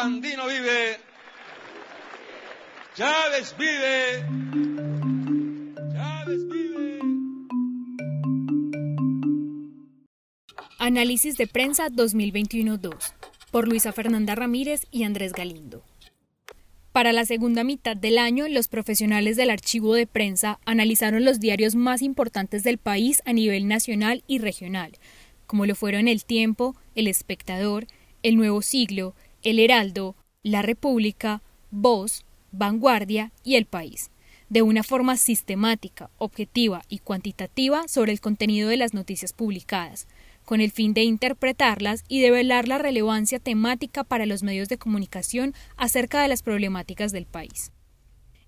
Sandino vive. Chávez vive. Chávez vive. Análisis de prensa 2021-2 por Luisa Fernanda Ramírez y Andrés Galindo. Para la segunda mitad del año, los profesionales del archivo de prensa analizaron los diarios más importantes del país a nivel nacional y regional, como lo fueron El Tiempo, El Espectador, El Nuevo Siglo, El Heraldo, La República, Voz, Vanguardia y El País, de una forma sistemática, objetiva y cuantitativa sobre el contenido de las noticias publicadas, con el fin de interpretarlas y develar la relevancia temática para los medios de comunicación acerca de las problemáticas del país.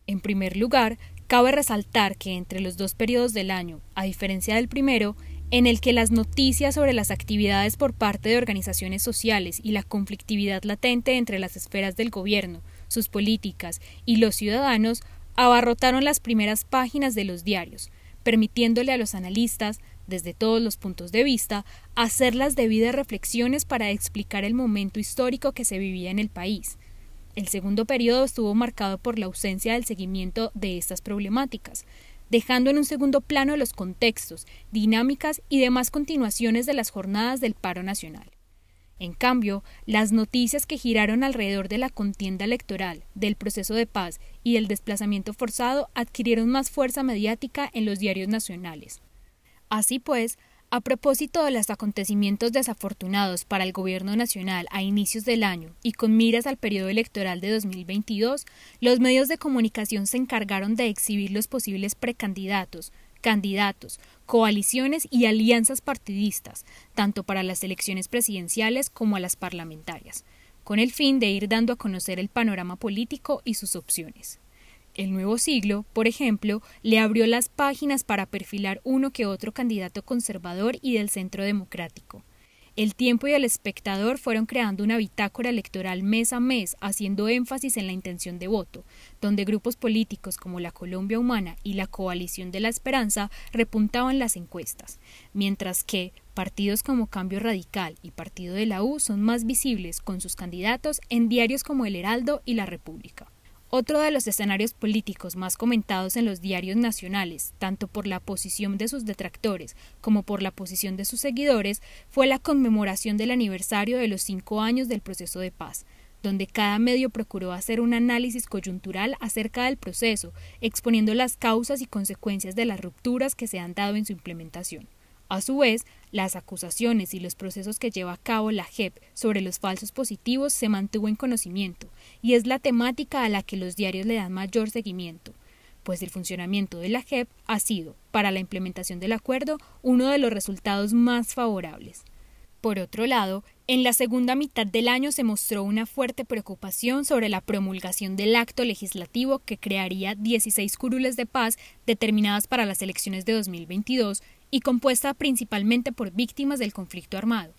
En primer lugar, cabe resaltar que entre los dos periodos del año, a diferencia del primero, en el que las noticias sobre las actividades por parte de organizaciones sociales y la conflictividad latente entre las esferas del gobierno, sus políticas y los ciudadanos abarrotaron las primeras páginas de los diarios, permitiéndole a los analistas desde todos los puntos de vista, hacer las debidas reflexiones para explicar el momento histórico que se vivía en el país. El segundo periodo estuvo marcado por la ausencia del seguimiento de estas problemáticas, dejando en un segundo plano los contextos, dinámicas y demás continuaciones de las jornadas del paro nacional. En cambio, las noticias que giraron alrededor de la contienda electoral, del proceso de paz y del desplazamiento forzado adquirieron más fuerza mediática en los diarios nacionales. Así pues, a propósito de los acontecimientos desafortunados para el Gobierno Nacional a inicios del año y con miras al periodo electoral de 2022, los medios de comunicación se encargaron de exhibir los posibles precandidatos, candidatos, coaliciones y alianzas partidistas, tanto para las elecciones presidenciales como a las parlamentarias, con el fin de ir dando a conocer el panorama político y sus opciones. El nuevo siglo, por ejemplo, le abrió las páginas para perfilar uno que otro candidato conservador y del centro democrático. El tiempo y el espectador fueron creando una bitácora electoral mes a mes, haciendo énfasis en la intención de voto, donde grupos políticos como la Colombia Humana y la Coalición de la Esperanza repuntaban las encuestas, mientras que partidos como Cambio Radical y Partido de la U son más visibles con sus candidatos en diarios como El Heraldo y La República. Otro de los escenarios políticos más comentados en los diarios nacionales, tanto por la posición de sus detractores como por la posición de sus seguidores, fue la conmemoración del aniversario de los cinco años del proceso de paz, donde cada medio procuró hacer un análisis coyuntural acerca del proceso, exponiendo las causas y consecuencias de las rupturas que se han dado en su implementación. A su vez, las acusaciones y los procesos que lleva a cabo la JEP sobre los falsos positivos se mantuvo en conocimiento, y es la temática a la que los diarios le dan mayor seguimiento, pues el funcionamiento de la JEP ha sido, para la implementación del acuerdo, uno de los resultados más favorables. Por otro lado, en la segunda mitad del año se mostró una fuerte preocupación sobre la promulgación del acto legislativo que crearía 16 curules de paz determinadas para las elecciones de 2022 y compuesta principalmente por víctimas del conflicto armado,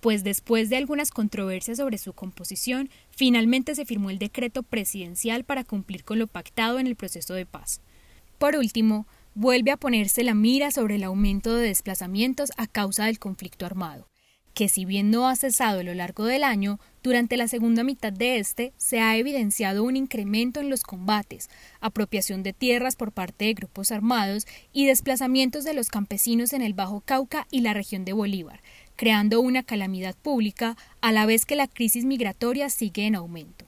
pues después de algunas controversias sobre su composición, finalmente se firmó el decreto presidencial para cumplir con lo pactado en el proceso de paz. Por último, vuelve a ponerse la mira sobre el aumento de desplazamientos a causa del conflicto armado, que si bien no ha cesado a lo largo del año, durante la segunda mitad de este se ha evidenciado un incremento en los combates, apropiación de tierras por parte de grupos armados y desplazamientos de los campesinos en el Bajo Cauca y la región de Bolívar, creando una calamidad pública a la vez que la crisis migratoria sigue en aumento.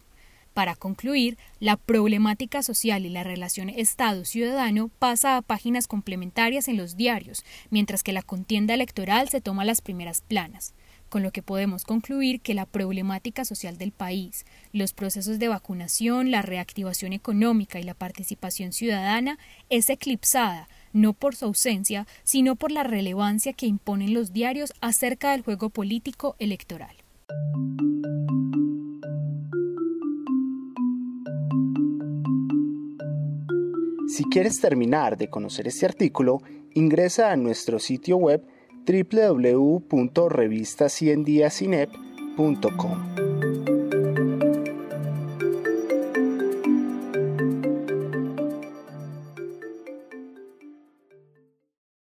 Para concluir, la problemática social y la relación Estado-ciudadano pasa a páginas complementarias en los diarios, mientras que la contienda electoral se toma las primeras planas con lo que podemos concluir que la problemática social del país, los procesos de vacunación, la reactivación económica y la participación ciudadana es eclipsada no por su ausencia, sino por la relevancia que imponen los diarios acerca del juego político electoral. Si quieres terminar de conocer este artículo, ingresa a nuestro sitio web www.revistaciendiasinep.com.